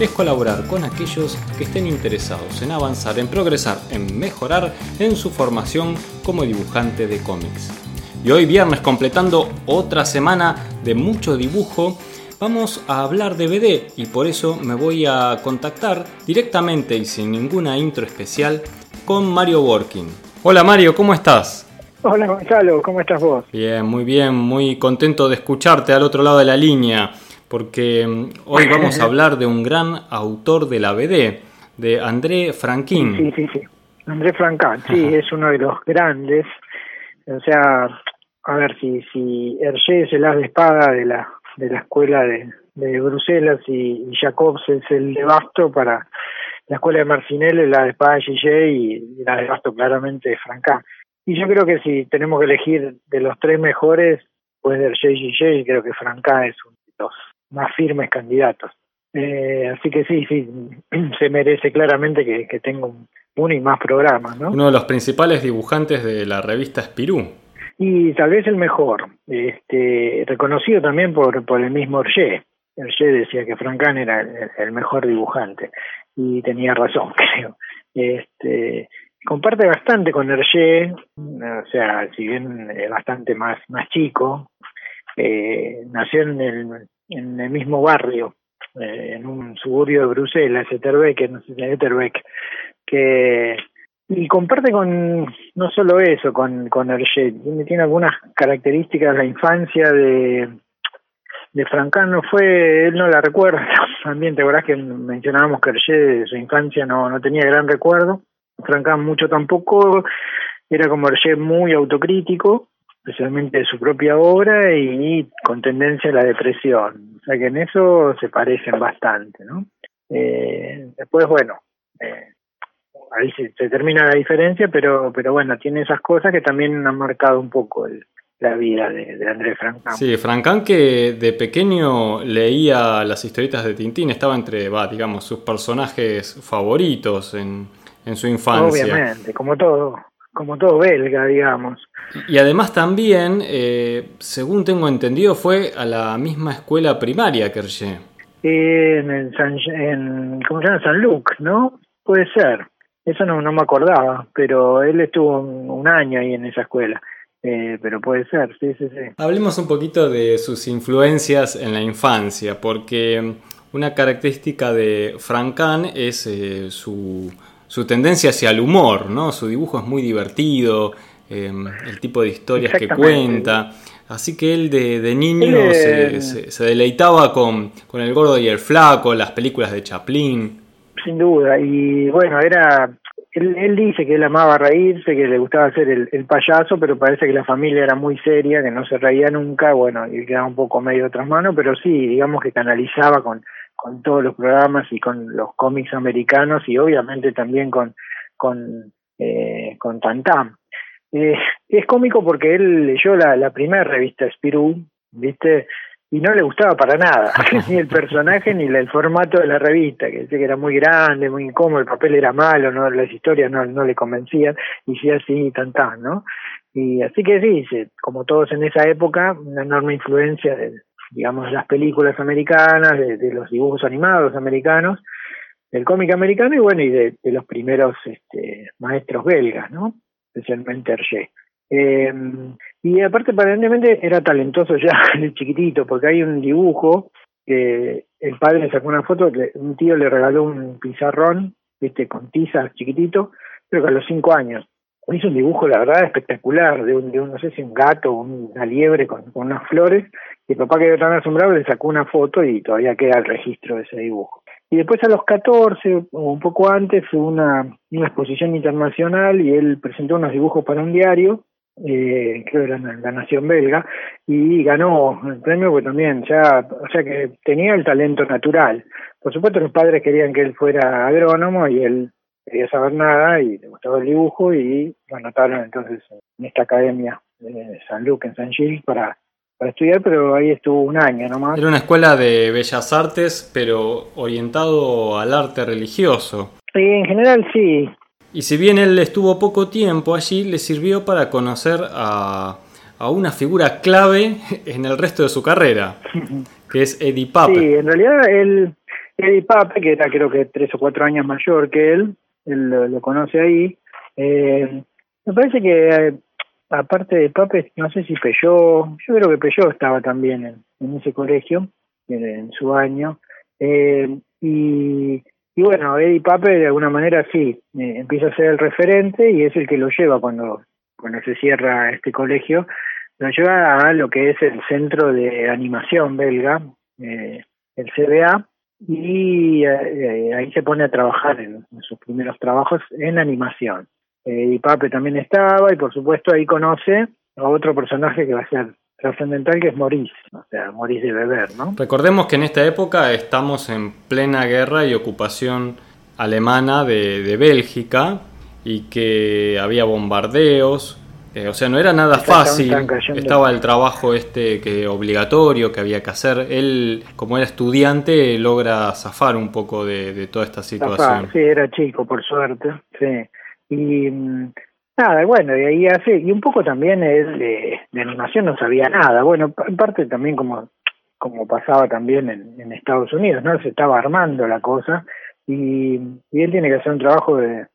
es colaborar con aquellos que estén interesados en avanzar, en progresar, en mejorar en su formación como dibujante de cómics. Y hoy viernes, completando otra semana de mucho dibujo, vamos a hablar de BD y por eso me voy a contactar directamente y sin ninguna intro especial con Mario Working. Hola Mario, ¿cómo estás? Hola Gonzalo, ¿cómo estás vos? Bien, muy bien, muy contento de escucharte al otro lado de la línea, porque mm, hoy vamos a hablar de un gran autor de la BD, de André Franquin. Sí, sí, sí. André Franquin, sí, es uno de los grandes. O sea, a ver, si, si Hergé es el as de espada de la, de la escuela de, de Bruselas y, Jacobs es el de Basto para la escuela de Marcinelle, la de espada de Gillet y la de Basto claramente Franquin. Y yo creo que si tenemos que elegir de los tres mejores, pues del JJJ, creo que Franca es uno de los más firmes candidatos. Eh, así que sí, sí, se merece claramente que, que tenga uno y más programas, ¿no? Uno de los principales dibujantes de la revista Spirú. Y tal vez el mejor, este, reconocido también por, por el mismo Hergé. Hergé decía que Francan era el, el, mejor dibujante y tenía razón, creo. Este, comparte bastante con Hergé, o sea, si bien es bastante más, más chico, eh, nació en el, en el mismo barrio, eh, en un suburbio de Bruselas, Etterbeek, no sé Etterbeek, que y comparte con no solo eso con con Hergé, tiene, algunas características la infancia de de Francan no fue, él no la recuerda, también te acuerdas que mencionábamos que Hergé de su infancia no, no tenía gran recuerdo, Francan mucho tampoco, era como Hergé muy autocrítico, especialmente de su propia obra y, con tendencia a la depresión. O sea que en eso se parecen bastante, ¿no? Eh, después, bueno, eh, ahí se, se, termina la diferencia, pero, pero bueno, tiene esas cosas que también han marcado un poco el, la vida de, de André Francan. Sí, Francan que de pequeño leía las historietas de Tintín, estaba entre, va, digamos, sus personajes favoritos en, en su infancia. Obviamente, como todo, como todo belga, digamos. Y además también, eh, según tengo entendido, fue a la misma escuela primaria que Hergé. En, el San, en, ¿cómo se llama? San Luc, ¿no? Puede ser. Eso no, no me acordaba, pero él estuvo un, un año ahí en esa escuela. Eh, pero puede ser, sí, sí, sí. Hablemos un poquito de sus influencias en la infancia, porque una característica de Francan es eh, su su tendencia hacia el humor, ¿no? Su dibujo es muy divertido, eh, el tipo de historias que cuenta. Así que él de, de niño se, se, se, deleitaba con, con El Gordo y el Flaco, las películas de Chaplin. Sin duda, y bueno, era... Él, él dice que él amaba reírse, que le gustaba hacer el, el, payaso, pero parece que la familia era muy seria, que no se reía nunca, bueno, y quedaba un poco medio de otras manos, pero sí, digamos que canalizaba con, con todos los programas y con los cómics americanos y obviamente también con con eh, con Tantam. Eh, es cómico porque él leyó la, primera revista Spirou, ¿viste? Y no le gustaba para nada, ni el personaje ni el formato de la revista, que decía que era muy grande, muy incómodo, el papel era malo, no las historias no, le convencían, y sí así Tantam, ¿no? Y así que sí, como todos en esa época, una enorme influencia de, digamos, las películas americanas, de, de los dibujos animados americanos, del cómic americano y bueno, y de, de, los primeros este, maestros belgas, ¿no? Especialmente Hergé. Eh, y aparte, aparentemente era talentoso ya de chiquitito, porque hay un dibujo que el padre le sacó una foto, un tío le regaló un pizarrón, viste, con tiza chiquitito, pero que a los cinco años hizo un dibujo, la verdad, espectacular, de un, de un no sé si un gato una liebre con, con unas flores, y el papá quedó tan asombrado le sacó una foto y todavía queda el registro de ese dibujo. Y después a los 14 o un poco antes fue una, una exposición internacional y él presentó unos dibujos para un diario eh, creo que era la nación belga, y ganó el premio porque también ya, o sea que tenía el talento natural. Por supuesto los padres querían que él fuera agrónomo y él quería saber nada y le gustaba el dibujo y lo anotaron entonces en esta academia de San Luque, en San Gil, para, para estudiar, pero ahí estuvo un año nomás. Era una escuela de bellas artes, pero orientado al arte religioso. Sí, en general sí, y si bien él estuvo poco tiempo allí, le sirvió para conocer a, a una figura clave en el resto de su carrera, que es Eddie Pape. Sí, en realidad él, Eddie Pape, que era creo que tres o cuatro años mayor que él, él lo, conoce ahí. Eh, me parece que eh, aparte de Pape, no sé si Peyó, yo creo que Peyó estaba también en, ese colegio, en, en su año. Eh, y y bueno, Eddie Pape de alguna manera sí, eh, empieza a ser el referente y es el que lo lleva cuando, cuando se cierra este colegio, lo lleva a lo que es el centro de animación belga, eh, el CBA, y eh, ahí se pone a trabajar en, sus primeros trabajos en animación. Eddie Pape también estaba y por supuesto ahí conoce a otro personaje que va a ser trascendental que es Maurice, o sea, Maurice de Beber, ¿no? Recordemos que en esta época estamos en plena guerra y ocupación alemana de, Bélgica y que había bombardeos, eh, o sea, no era nada fácil. Estaba el trabajo este que obligatorio que había que hacer. Él, como era estudiante, logra zafar un poco de, toda esta situación. sí, era chico, por suerte. Sí. Y mm, Nada, bueno, y ahí hace, y un poco también es de, animación no sabía nada, bueno, en parte también como, como pasaba también en, en Estados Unidos, ¿no? Se estaba armando la cosa y, él tiene que hacer un trabajo de,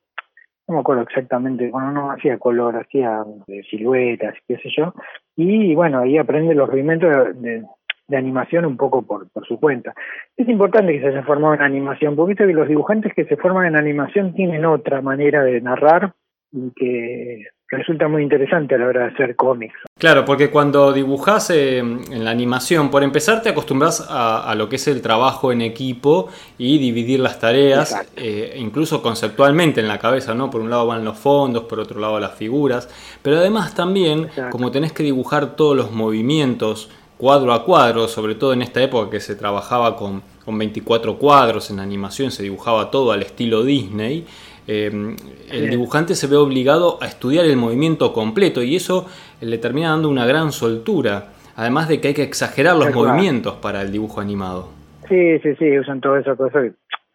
no me acuerdo exactamente, bueno, no hacía color, hacía de siluetas, qué sé yo, y bueno, ahí aprende los rudimentos de, animación un poco por, por su cuenta. Es importante que se haya formado en animación, porque que los dibujantes que se forman en animación tienen otra manera de narrar y que resulta muy interesante a la hora de hacer cómics. Claro, porque cuando dibujas eh, en la animación, por empezar te acostumbras a, lo que es el trabajo en equipo y dividir las tareas, eh, incluso conceptualmente en la cabeza, ¿no? Por un lado van los fondos, por otro lado las figuras, pero además también, como tenés que dibujar todos los movimientos cuadro a cuadro, sobre todo en esta época que se trabajaba con, con 24 cuadros en animación, se dibujaba todo al estilo Disney, Em, el dibujante se ve obligado a estudiar el movimiento completo y eso le termina dando una gran soltura, además de que hay que exagerar los movimientos para el dibujo animado. Sí, sí, sí, usan toda esa cosa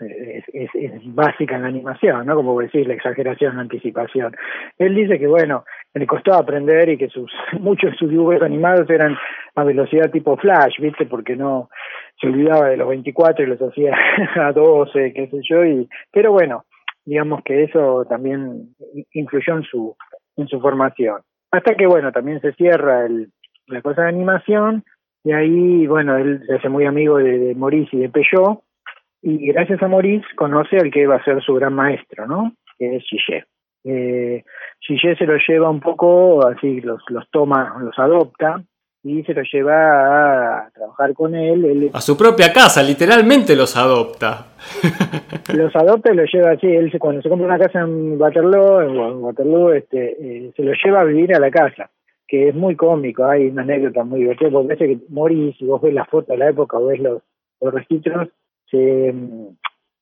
es, es, básica en la animación, ¿no? Como decís, la exageración, la anticipación. Él dice que, bueno, le costó aprender y que sus muchos de sus dibujos animados eran a velocidad tipo flash, ¿viste? Porque no se olvidaba de los 24 y los hacía a 12, qué sé yo, y pero bueno, digamos que eso también influyó en su, en su formación. Hasta que, bueno, también se cierra el, la cosa de animación y ahí, bueno, él se hace muy amigo de, Maurice y de Peugeot y gracias a Maurice conoce al que va a ser su gran maestro, ¿no? Que es Gillet. Eh, Gillet se lo lleva un poco, así los, los toma, los adopta y se lo lleva a trabajar con él. A su propia casa, literalmente los adopta. los adopta y los lleva así. Él cuando se compra una casa en Waterloo, en Waterloo este, eh, se lo lleva a vivir a la casa, que es muy cómico. Hay una anécdota muy divertida, porque parece que Morris, si vos ves la foto de la época o ves los, los registros, se,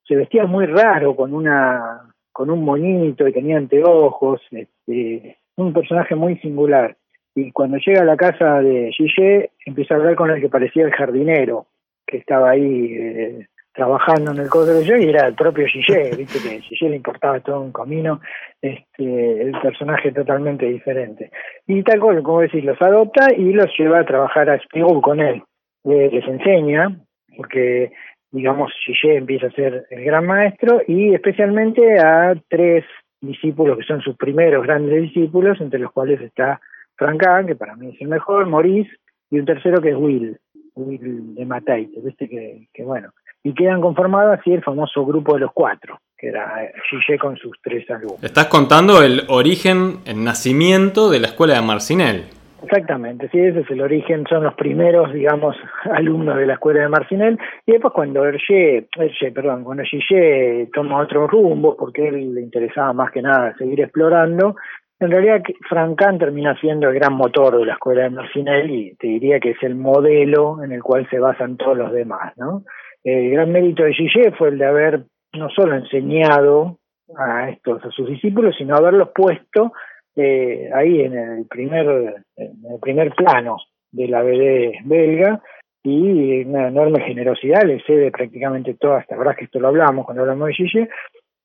se vestía muy raro con una con un monito y tenía anteojos, este, un personaje muy singular y cuando llega a la casa de Gillet empieza a hablar con el que parecía el jardinero que estaba ahí eh, trabajando en el codo de y era el propio Gillet, viste que a Gillet le importaba todo un camino, este, el personaje totalmente diferente. Y tal cual, como decís, los adopta y los lleva a trabajar a Spigou con él. les enseña, porque digamos Gillet empieza a ser el gran maestro y especialmente a tres discípulos que son sus primeros grandes discípulos, entre los cuales está Frank que para mí es el mejor, Maurice, y un tercero que es Will, Will de Mateite, ¿viste? Que, que bueno. Y quedan conformados así el famoso grupo de los cuatro, que era Gillet con sus tres alumnos. Estás contando el origen, el nacimiento de la escuela de Marcinel. Exactamente, sí, ese es el origen, son los primeros, digamos, alumnos de la escuela de Marcinel, y después cuando Hergé, Hergé perdón, cuando Gillet toma otro rumbo, porque él le interesaba más que nada seguir explorando, En realidad, Frank Kahn termina siendo el gran motor de la escuela de Marcinel y te diría que es el modelo en el cual se basan todos los demás, ¿no? El gran mérito de Gillet fue el de haber no solo enseñado a estos a sus discípulos, sino haberlos puesto eh, ahí en el primer en el primer plano de la BD belga y una enorme generosidad le cede prácticamente todas, verdad que esto lo hablamos cuando hablamos de Gillet,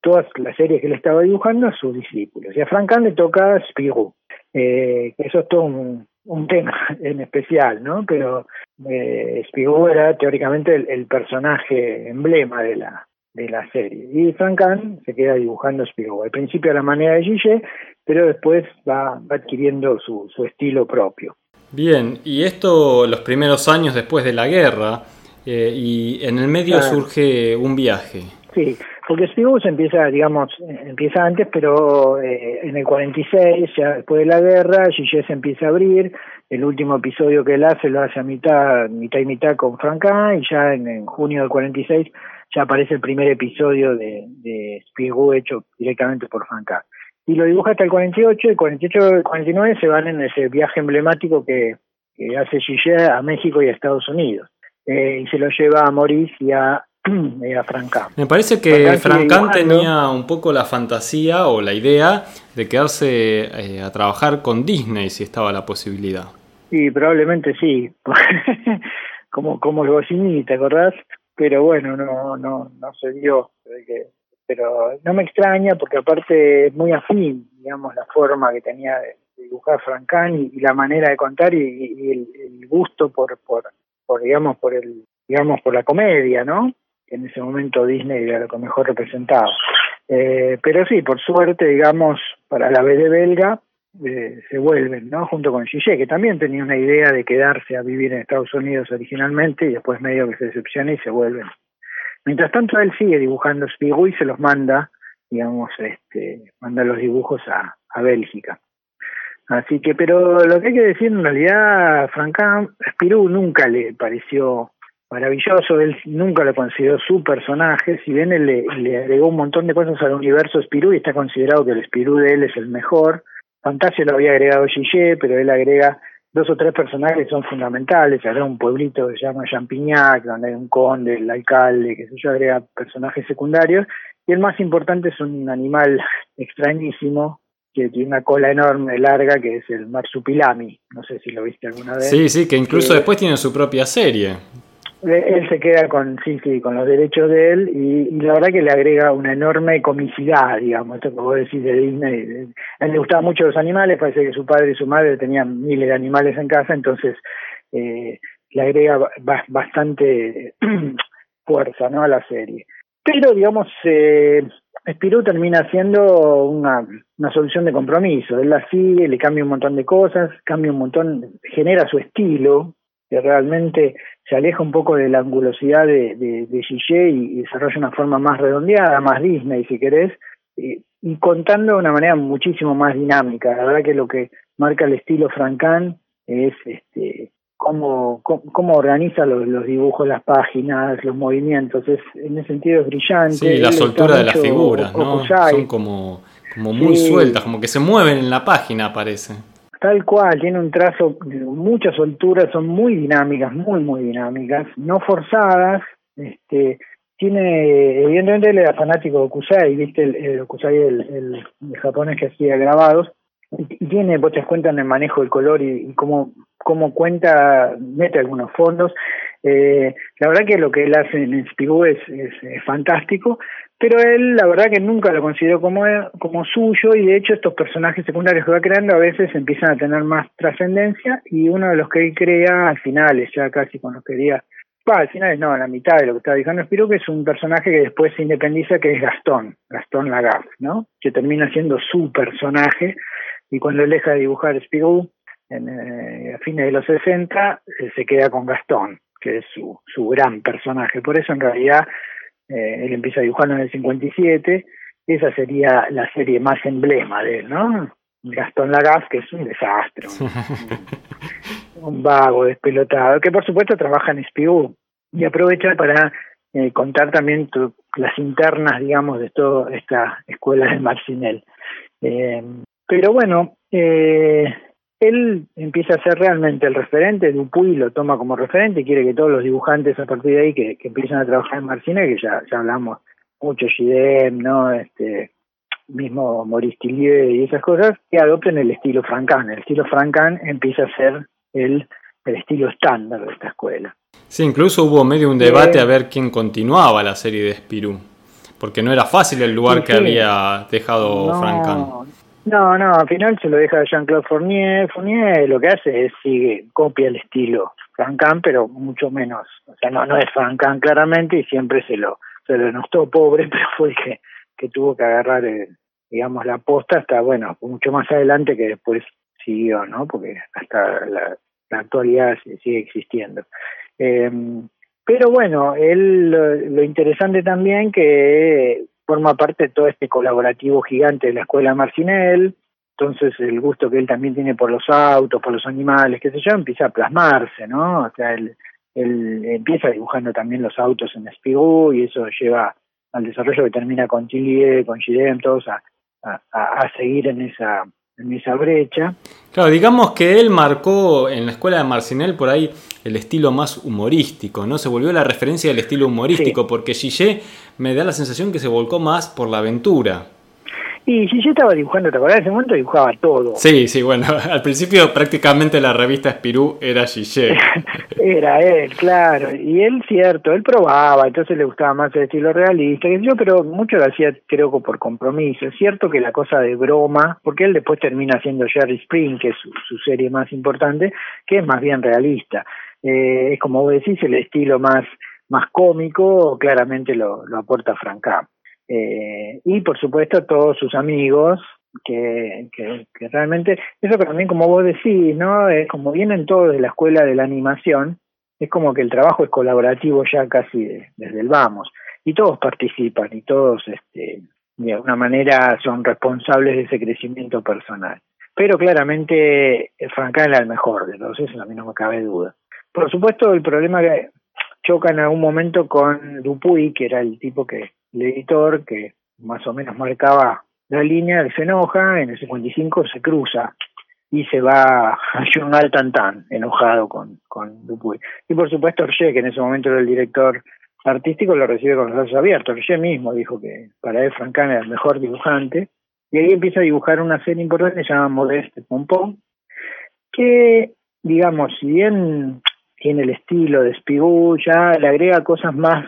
todas las series que él estaba dibujando a sus discípulos. Y a Frank le toca Spirou, eh, eso es todo un, tema en especial, ¿no? Pero eh, Spirou era teóricamente el, personaje emblema de la de la serie. Y Frank se queda dibujando Spirou. Al principio a la manera de Gillet, pero después va, adquiriendo su, su estilo propio. Bien, y esto los primeros años después de la guerra, eh, y en el medio surge un viaje. Sí, porque se empieza, digamos, empieza antes, pero eh, en el 46, ya después de la guerra, Gillet se empieza a abrir, el último episodio que él hace lo hace a mitad, mitad y mitad con Franca, y ya en, junio del 46 ya aparece el primer episodio de, de hecho directamente por Franca. Y lo dibuja hasta el 48, el 48 y el 49 se van en ese viaje emblemático que, hace Gillet a México y a Estados Unidos. Eh, y se lo lleva a Maurice y a Me parece que Francan tenía un poco la fantasía o la idea de quedarse eh, a trabajar con Disney si estaba la posibilidad. Sí, probablemente sí. como como el Goscinny, ¿te acordás? Pero bueno, no no no se dio. Pero no me extraña porque aparte es muy afín, digamos, la forma que tenía de dibujar Francan y, la manera de contar y, el, el, gusto por, por, por digamos por el digamos por la comedia, ¿no? En ese momento Disney era lo que mejor representaba. Eh, pero sí, por suerte, digamos, para la BD belga eh, se vuelven, ¿no? Junto con Gillet, que también tenía una idea de quedarse a vivir en Estados Unidos originalmente y después medio que se decepciona y se vuelven. Mientras tanto, él sigue dibujando Spirou y se los manda, digamos, este, manda los dibujos a, a Bélgica. Así que, pero lo que hay que decir en realidad, Franca, Spirou nunca le pareció maravilloso, él nunca lo consideró su personaje, si bien él le, agregó un montón de cosas al universo Spirou y está considerado que el Spirou de él es el mejor. Fantasio lo había agregado Gillet, pero él agrega dos o tres personajes que son fundamentales, agrega un pueblito que se llama Champignac, donde hay un conde, el alcalde, que se yo, agrega personajes secundarios, y el más importante es un animal extrañísimo, que tiene una cola enorme, larga, que es el marsupilami. No sé si lo viste alguna vez. Sí, sí, que incluso después tiene su propia serie él se queda con sí sí con los derechos de él y, la verdad que le agrega una enorme comicidad digamos esto que vos decís de Disney a él le gustaban mucho los animales parece que su padre y su madre tenían miles de animales en casa entonces eh, le agrega bastante fuerza no a la serie. Pero digamos eh, Spirou termina siendo una, una solución de compromiso. Él la sigue le cambia un montón de cosas cambia un montón genera su estilo que realmente se aleja un poco de la angulosidad de, de, de Gillet y, desarrolla una forma más redondeada, más Disney si querés, y, contando de una manera muchísimo más dinámica. La verdad que lo que marca el estilo Francan es este cómo, cómo, organiza los, los, dibujos, las páginas, los movimientos. Es, en ese sentido es brillante. Sí, la soltura de las figuras, ¿no? Son como, como muy sueltas, como que se mueven en la página, parece. Tal cual, tiene un trazo, muchas solturas, son muy dinámicas, muy, muy dinámicas, no forzadas. Este, tiene, evidentemente él era fanático de Okusai, viste el, el Okusai, el, japonés que hacía grabados, y, tiene, vos te cuenta en el manejo del color y, cómo, cómo cuenta, mete algunos fondos. Eh, la verdad que lo que él hace en Spigou es, es fantástico, pero él la verdad que nunca lo consideró como, como suyo y de hecho estos personajes secundarios que va creando a veces empiezan a tener más trascendencia y uno de los que él crea al final, ya casi con los que diría, al final no, la mitad de lo que está diciendo Spirou, que es un personaje que después se independiza que es Gastón, Gastón Lagarde, ¿no? Que termina siendo su personaje y cuando él deja de dibujar Spirou en, eh, a fines de los 60 eh, se queda con Gastón, que es su, su gran personaje. Por eso en realidad eh, él empieza dibujando en el 57, esa sería la serie más emblema de él, ¿no? Gastón Lagaz, que es un desastre, un, vago, despelotado, que por supuesto trabaja en Spigou y aprovecha para eh, contar también las internas, digamos, de toda esta escuela de Marcinel. Eh, Pero bueno, eh, él empieza a ser realmente el referente, Dupuy lo toma como referente y quiere que todos los dibujantes a partir de ahí que, que empiezan a trabajar en Marcina, que ya, ya hablamos mucho, Gidem, ¿no? Este, mismo Maurice Tillier y esas cosas, que adopten el estilo Francan. El estilo Francan empieza a ser el, el estilo estándar de esta escuela. Sí, incluso hubo medio un debate a ver quién continuaba la serie de Spirou, porque no era fácil el lugar que había dejado no, Francan. No, no, al final se lo deja a Jean-Claude Fournier. Fournier lo que hace es sigue, copia el estilo Francan, pero mucho menos. O sea, no, no es Francan claramente y siempre se lo, se lo notó pobre, pero fue el que, que tuvo que agarrar, eh, digamos, la posta hasta, bueno, mucho más adelante que después siguió, ¿no? Porque hasta la, la actualidad sigue existiendo. Eh, pero bueno, él lo interesante también que forma parte de todo este colaborativo gigante de la escuela Marcinel, entonces el gusto que él también tiene por los autos, por los animales, qué sé yo, empieza a plasmarse, ¿no? O sea, él, él empieza dibujando también los autos en Spirou y eso lleva al desarrollo que termina con Tillier, con Gidem, todos a, a, a seguir en esa en esa brecha. Claro, digamos que él marcó en la escuela de Marcinel por ahí el estilo más humorístico, ¿no? Se volvió la referencia del estilo humorístico, sí. porque Gillet me da la sensación que se volcó más por la aventura. Y Gillet estaba dibujando, ¿te acordás? En ese momento dibujaba todo. Sí, sí, bueno, al principio prácticamente la revista Spirou era Gillet. era él, claro. Y él, cierto, él probaba, entonces le gustaba más el estilo realista, que yo, pero mucho lo hacía, creo que por compromiso. Es cierto que la cosa de broma, porque él después termina haciendo Jerry Spring, que es su, su serie más importante, que es más bien realista. Eh, es como vos decís, el estilo más, más cómico, claramente lo, lo aporta Frank Camp. Eh, y por supuesto todos sus amigos que, que, realmente eso también como vos decís no es como vienen todos de la escuela de la animación es como que el trabajo es colaborativo ya casi de, desde el vamos. Y todos participan y todos este de alguna manera son responsables de ese crecimiento personal. Pero claramente Franca era el mejor de todos eso a mí no me cabe duda. Por supuesto el problema que choca en algún momento con Dupuy que era el tipo que el editor que más o menos marcaba la línea, se enoja, en el 55 se cruza y se va a Journal Tantan, enojado con, con Dupuy. Y por supuesto Orge, que en ese momento era el director artístico, lo recibe con los brazos abiertos. Orge mismo dijo que para él Francan era el mejor dibujante. Y ahí empieza a dibujar una serie importante llamada Modeste Pompón, que, digamos, si bien tiene el estilo de Spigou, ya le agrega cosas más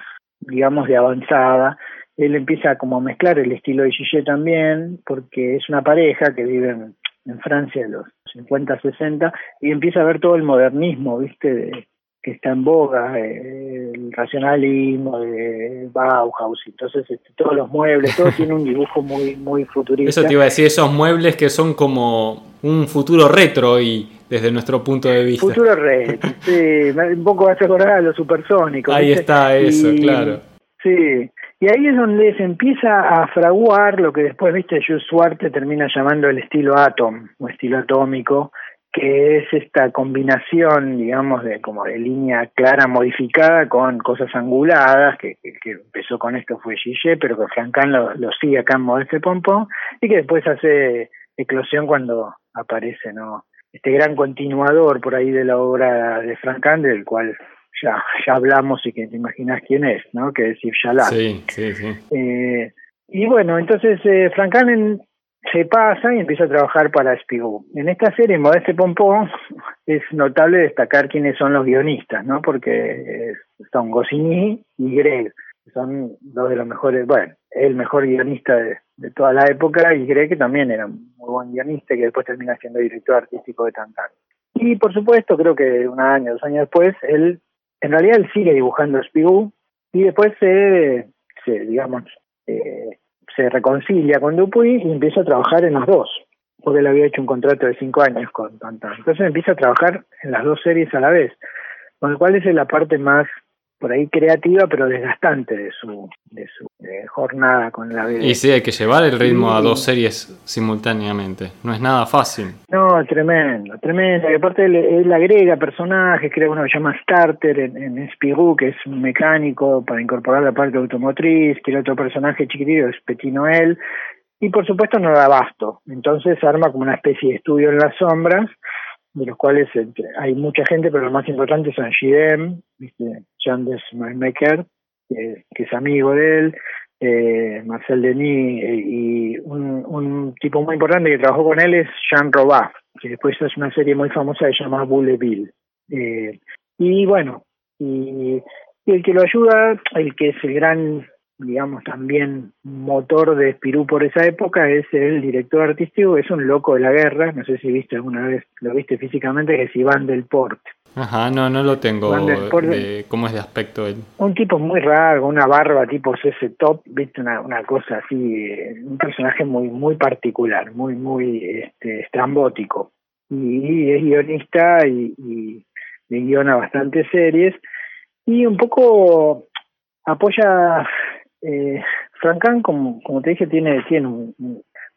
digamos, de avanzada. Él empieza como a mezclar el estilo de Gillet también, porque es una pareja que vive en, en Francia de los 50, 60, y empieza a ver todo el modernismo, ¿viste? De, que está en boga, eh, el racionalismo de Bauhaus, entonces este, todos los muebles, todo tiene un dibujo muy muy futurista. Eso te iba a decir, esos muebles que son como un futuro retro y desde nuestro punto de vista. Futuro retro, sí, un poco vas a acordar a los supersónicos. Ahí ¿viste? está eso, y, claro. Sí, y ahí es donde se empieza a fraguar lo que después, viste, Jules Suarte termina llamando el estilo atom, o estilo atómico, que es esta combinación, digamos, de como de línea clara modificada con cosas anguladas, que empezó con esto fue Gillet, pero que Francan lo, lo sigue acá en Modeste Pompón, y que después hace eclosión cuando aparece, ¿no? Este gran continuador por ahí de la obra de Francan, del cual ya, ya hablamos y que te imaginas quién es, ¿no? Que es Yves Chalat. Sí, sí, sí. Eh, y bueno, entonces eh, Francan en, se pasa y empieza a trabajar para Spigou. En esta serie, Modeste Pompón, es notable destacar quiénes son los guionistas, ¿no? Porque son Goscinny y Greg, son dos de los mejores, bueno, el mejor guionista de, de toda la época y Greg que también era un muy buen guionista que después termina siendo director artístico de Tantan. Y por supuesto, creo que un año, dos años después, él, en realidad él sigue dibujando Spigou y después se, se digamos, eh, se reconcilia con Dupuy y empieza a trabajar en los dos, porque él había hecho un contrato de cinco años con Tantan. Entonces empieza a trabajar en las dos series a la vez, con lo cual es la parte más por ahí creativa pero desgastante de su de su de jornada con la vida. Y sí, hay que llevar el ritmo sí. a dos series simultáneamente. No es nada fácil. No, tremendo, tremendo. Y aparte él, él agrega personajes, crea uno que se llama Starter en, en Spirou, que es un mecánico para incorporar la parte automotriz, tiene otro personaje chiquitito, es Petit Noel, y por supuesto no da abasto. Entonces arma como una especie de estudio en las sombras, de los cuales hay mucha gente, pero lo más importante son Gidem, Jean Desmaker, que, es amigo de él, eh, Marcel Denis eh, y un, tipo muy importante que trabajó con él es Jean Robaf, que después es una serie muy famosa que se llama Bouleville. Eh, y bueno, y, el que lo ayuda, el que es el gran, digamos, también motor de Espirú por esa época, es el director artístico, es un loco de la guerra, no sé si viste alguna vez, lo viste físicamente, que es Iván del Port. Ajá, no, no lo tengo. De, ¿Cómo es de aspecto él? Un tipo muy raro, una barba tipo ese top, viste, una, una cosa así, un personaje muy muy particular, muy muy este, estrambótico. Y, es guionista y, y, guiona bastantes series. Y un poco apoya. Eh, Francan, como, como te dije, tiene, tiene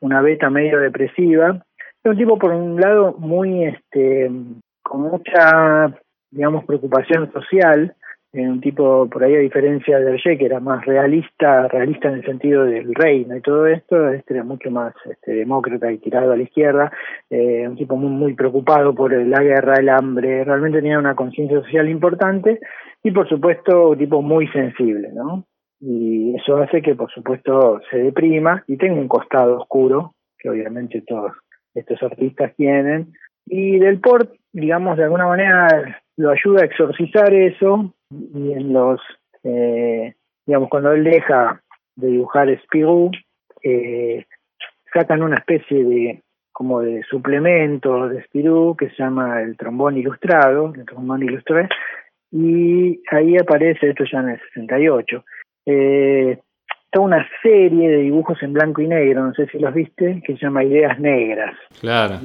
una beta medio depresiva. Es un tipo, por un lado, muy este con mucha, digamos, preocupación social, un tipo, por ahí a diferencia de Hergé, que era más realista, realista en el sentido del reino y todo esto, este era mucho más este, demócrata y tirado a la izquierda, eh, un tipo muy, muy preocupado por la guerra, el hambre, realmente tenía una conciencia social importante y por supuesto un tipo muy sensible, ¿no? Y eso hace que por supuesto se deprima y tenga un costado oscuro, que obviamente todos estos artistas tienen, y Del Port, digamos, de alguna manera lo ayuda a exorcizar eso y en los, eh, digamos, cuando él deja de dibujar Spirou, eh, sacan una especie de como de suplemento de Spirou que se llama el trombón ilustrado, el trombón ilustrado, y ahí aparece, esto ya en el 68, eh, una serie de dibujos en blanco y negro, no sé si los viste, que se llama Ideas Negras. Claro,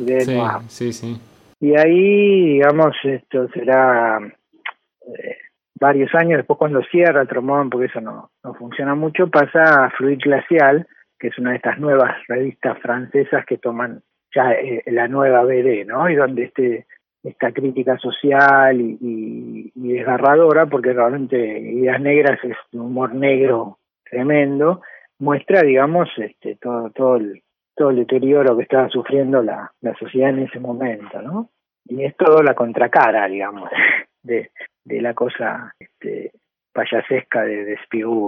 sí, sí, Y ahí, digamos, esto será eh, varios años después cuando cierra el Tromón, porque eso no, no funciona mucho, pasa a Fluid Glacial, que es una de estas nuevas revistas francesas que toman ya eh, la nueva BD, ¿no? Y donde este esta crítica social y, y, desgarradora, porque realmente Ideas Negras es un humor negro tremendo, muestra, digamos, este, todo, todo el, todo el deterioro que estaba sufriendo la, la sociedad en ese momento, ¿no? Y es todo la contracara, digamos, de, de la cosa este, payasesca de, de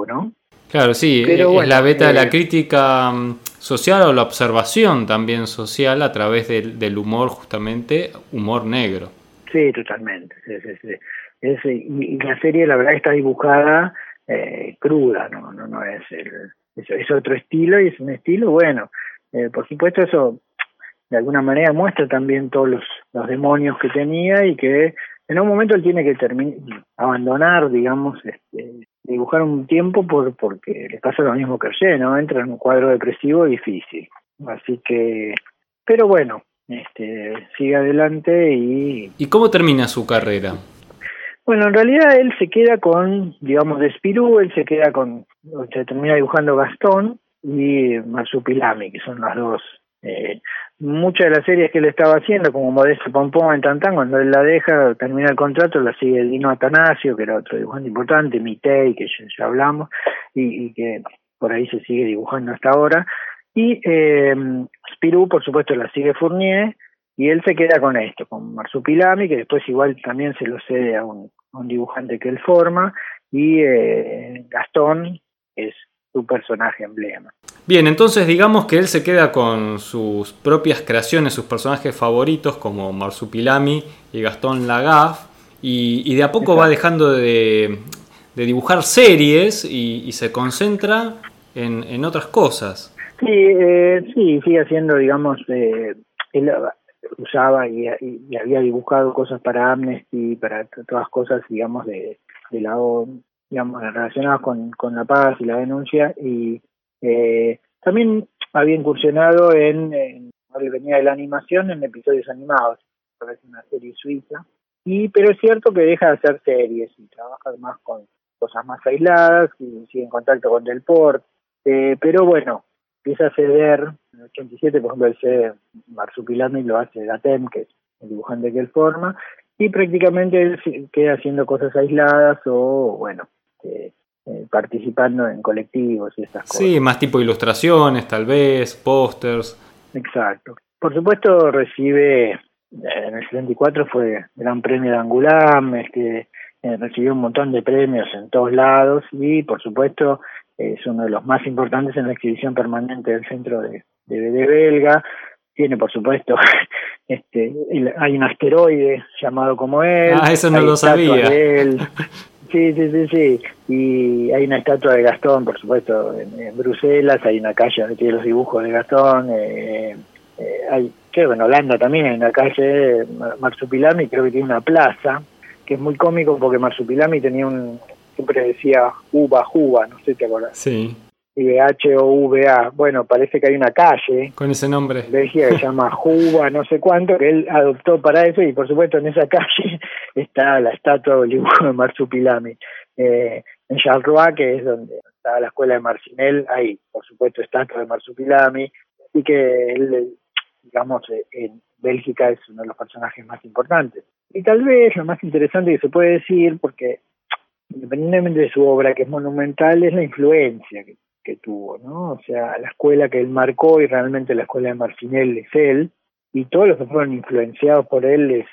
¿no? Claro, sí, es la beta de la eh, crítica mm, social o la observación también social a través del, del humor, justamente, humor negro. Sí, totalmente. Es, y, la serie, la verdad, está dibujada eh, cruda, no, no, no es, el, es, otro estilo y es un estilo bueno. Eh, por supuesto eso de alguna manera muestra también todos los, los demonios que tenía y que en un momento él tiene que abandonar, digamos, este, dibujar un tiempo por porque le pasa lo mismo que Hergé, ¿no? Entra en un cuadro depresivo difícil. Así que, pero bueno, este, sigue adelante y... ¿Y cómo termina su carrera? Bueno, en realidad él se queda con, digamos, de Spirú, él se queda con, se termina dibujando Gastón y Marsupilami, que son las dos. Eh, muchas de las series que él estaba haciendo, como Modesto Pompón en Tantán, cuando él la deja, termina el contrato, la sigue Dino Atanasio, que era otro dibujante importante, Mitei, que ya, hablamos, y, y, que por ahí se sigue dibujando hasta ahora. Y eh, Spirú, por supuesto, la sigue Fournier, y él se queda con esto, con Marsupilami, que después igual también se lo cede a un, dibujante que él forma, y eh, Gastón es su personaje emblema. Bien, entonces digamos que él se queda con sus propias creaciones, sus personajes favoritos como Marsupilami y Gastón Lagaf, y, de a poco va dejando de, dibujar series y, se concentra en, otras cosas. Sí, eh, sí, sigue haciendo, digamos, eh, usaba y, había dibujado cosas para Amnesty, para todas cosas, digamos, de, de la digamos, relacionadas con, con la paz y la denuncia, y eh, también había incursionado en, en venía de la animación en episodios animados, parece una serie suiza, y pero es cierto que deja de hacer series y trabaja más con cosas más aisladas y sigue en contacto con Del Port, eh, pero bueno, empieza a ceder, en el 87 por ejemplo él cede Marsupilami lo hace Gatem, que es el dibujante que él forma, y prácticamente él queda haciendo cosas aisladas o bueno, eh, participando en colectivos y estas cosas. Sí, más tipo ilustraciones, tal vez, pósters. Exacto. Por supuesto, recibe, eh, en el 74 fue Gran Premio de Angulam, este, eh, recibió un montón de premios en todos lados y, por supuesto, es uno de los más importantes en la exhibición permanente del centro de, de, Belga. Tiene, por supuesto, este, hay un asteroide llamado como él. Ah, eso no lo sabía. Sí, sí, sí, sí. Y hay una estatua de Gastón, por supuesto, en, Bruselas, hay una calle donde tiene los dibujos de Gastón. Eh, eh, hay, creo en Holanda también hay una calle, Marsupilami, creo que tiene una plaza, que es muy cómico porque Marsupilami tenía un, siempre decía Uva, Juba, no sé si te acuerdas. Sí. Y H O V A. Bueno, parece que hay una calle con ese nombre. Que se llama Juba, no sé cuánto, que él adoptó para eso y por supuesto en esa calle está la estatua o el dibujo de Marsupilami. Eh, en Charleroi, que es donde está la escuela de Marcinel, hay por supuesto estatua de Marsupilami y que él, digamos, en Bélgica es uno de los personajes más importantes. Y tal vez lo más interesante que se puede decir, porque independientemente de su obra, que es monumental, es la influencia que, tuvo, ¿no? O sea, la escuela que él marcó y realmente la escuela de Marcinel es él, y todos los que fueron influenciados por él es,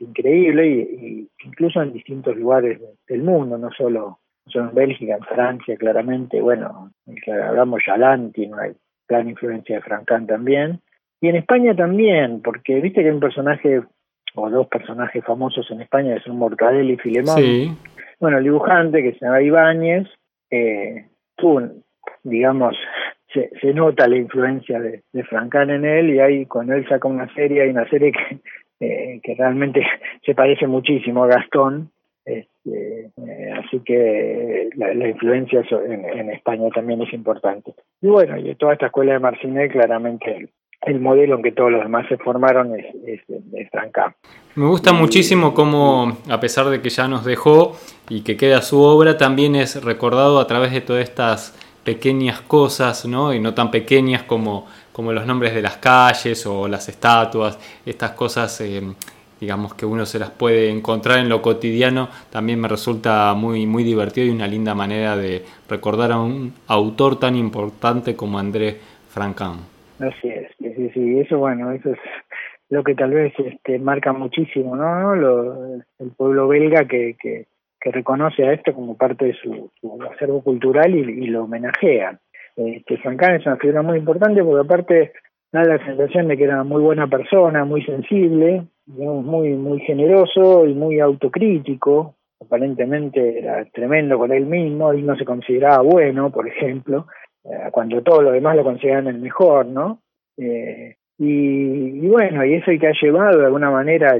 increíble, y, incluso en distintos lugares del mundo, no solo, en Bélgica, en Francia, claramente, bueno, hablamos Yalan tiene una gran influencia de Francan también, y en España también, porque viste que hay un personaje, o dos personajes famosos en España, que son Mortadelo y Filemón. Sí bueno, el dibujante, que se llama Ibáñez, eh, digamos, se, se, nota la influencia de, de Francán en él y ahí cuando él saca una serie, hay una serie que, eh, realmente se parece muchísimo a Gastón, este, eh, así que la, influencia en, España también es importante. Y bueno, y toda esta escuela de Marcinet claramente el modelo en que todos los demás se formaron es, es, es Me gusta muchísimo cómo, a pesar de que ya nos dejó y que queda su obra, también es recordado a través de todas estas pequeñas cosas, ¿no? Y no tan pequeñas como, como los nombres de las calles o las estatuas, estas cosas, eh, digamos, que uno se las puede encontrar en lo cotidiano, también me resulta muy, muy divertido y una linda manera de recordar a un autor tan importante como André Francan. Así es, sí, sí, eso bueno, eso es lo que tal vez este, marca muchísimo, ¿no? Lo, el pueblo belga que, que, reconoce a esto como parte de su, acervo cultural y, lo homenajea. Este, Francan es una figura muy importante porque aparte da la sensación de que era una muy buena persona, muy sensible, muy, muy generoso y muy autocrítico. Aparentemente era tremendo con él mismo, él no se consideraba bueno, por ejemplo, eh, cuando todo lo demás lo consideran el mejor, ¿no? Eh, y, bueno, y eso que ha llevado de alguna manera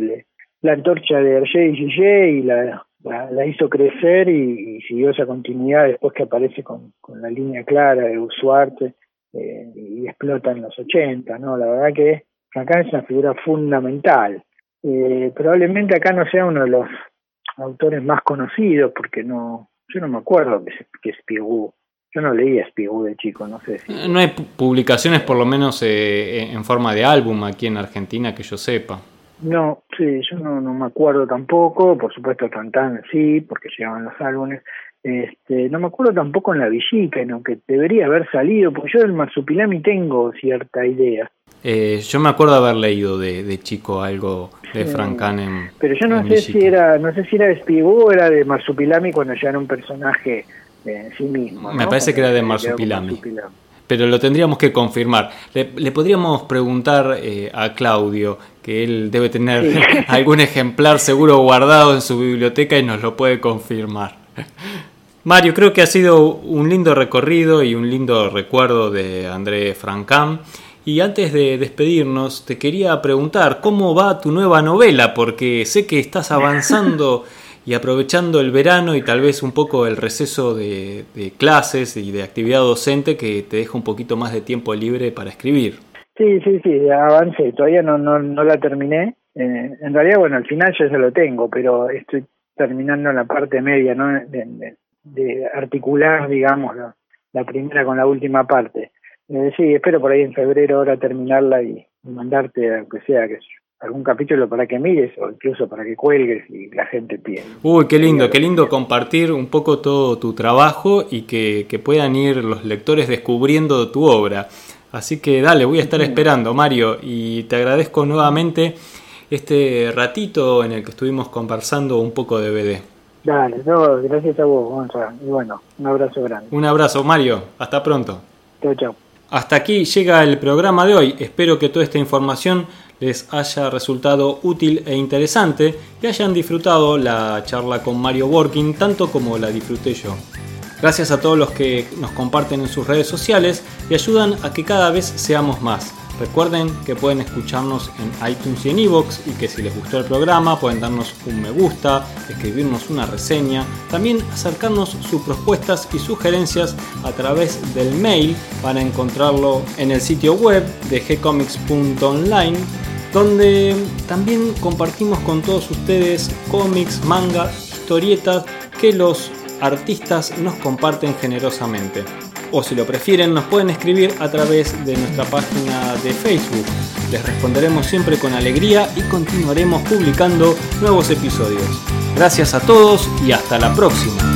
la antorcha de Hergé y Gillet y la, la, hizo crecer y, siguió esa continuidad después que aparece con, con la línea clara de Usuarte eh, y explota en los 80, ¿no? La verdad que acá es una figura fundamental. Eh, probablemente acá no sea uno de los autores más conocidos porque no, yo no me acuerdo que, que Spirou yo no leía Spigou de chico, no sé si... Eh, no hay publicaciones por lo menos eh, en forma de álbum aquí en Argentina que yo sepa. No, sí, yo no, no me acuerdo tampoco, por supuesto Tantan sí, porque llegaban los álbumes. Este, no me acuerdo tampoco en la Villica, ¿no? que debería haber salido, porque yo del Marsupilami tengo cierta idea. Eh, yo me acuerdo haber leído de, de chico algo de Frank en Pero yo no sé si era, no sé si era de Spigou o era de Marsupilami cuando ya era un personaje en sí mismo. Me parece que era de Marsupilami. Pero lo tendríamos que confirmar. Le, podríamos preguntar eh, a Claudio, que él debe tener algún ejemplar seguro guardado en su biblioteca y nos lo puede confirmar. Mario, creo que ha sido un lindo recorrido y un lindo recuerdo de André Francam. Y antes de despedirnos, te quería preguntar cómo va tu nueva novela, porque sé que estás avanzando y aprovechando el verano y tal vez un poco el receso de, clases y de actividad docente que te deja un poquito más de tiempo libre para escribir. Sí, sí, sí, avancé, todavía no, no, no la terminé. Eh, en realidad, bueno, al final ya se lo tengo, pero estoy terminando la parte media, ¿no? De, articular, digamos, la, primera con la última parte. Eh, sí, espero por ahí en febrero ahora terminarla y mandarte, aunque sea, que algún capítulo para que mires o incluso para que cuelgues y la gente piense. Uy, qué lindo, qué lindo compartir un poco todo tu trabajo y que, que puedan ir los lectores descubriendo tu obra. Así que dale, voy a estar esperando, Mario, y te agradezco nuevamente este ratito en el que estuvimos conversando un poco de BD. Dale, no, gracias a vos, Gonzalo. Y bueno, un abrazo grande. Un abrazo, Mario. Hasta pronto. Chao, chao. Hasta aquí llega el programa de hoy. Espero que toda esta información les haya resultado útil e interesante y hayan disfrutado la charla con Mario Working tanto como la disfruté yo. Gracias a todos los que nos comparten en sus redes sociales y ayudan a que cada vez seamos más. Recuerden que pueden escucharnos en iTunes y en iVoox y que si les gustó el programa pueden darnos un me gusta, escribirnos una reseña, también acercarnos sus propuestas y sugerencias a través del mail para encontrarlo en el sitio web de gcomics.online donde también compartimos con todos ustedes cómics, manga, historietas que los artistas nos comparten generosamente. O si lo prefieren, nos pueden escribir a través de nuestra página de Facebook. Les responderemos siempre con alegría y continuaremos publicando nuevos episodios. Gracias a todos y hasta la próxima.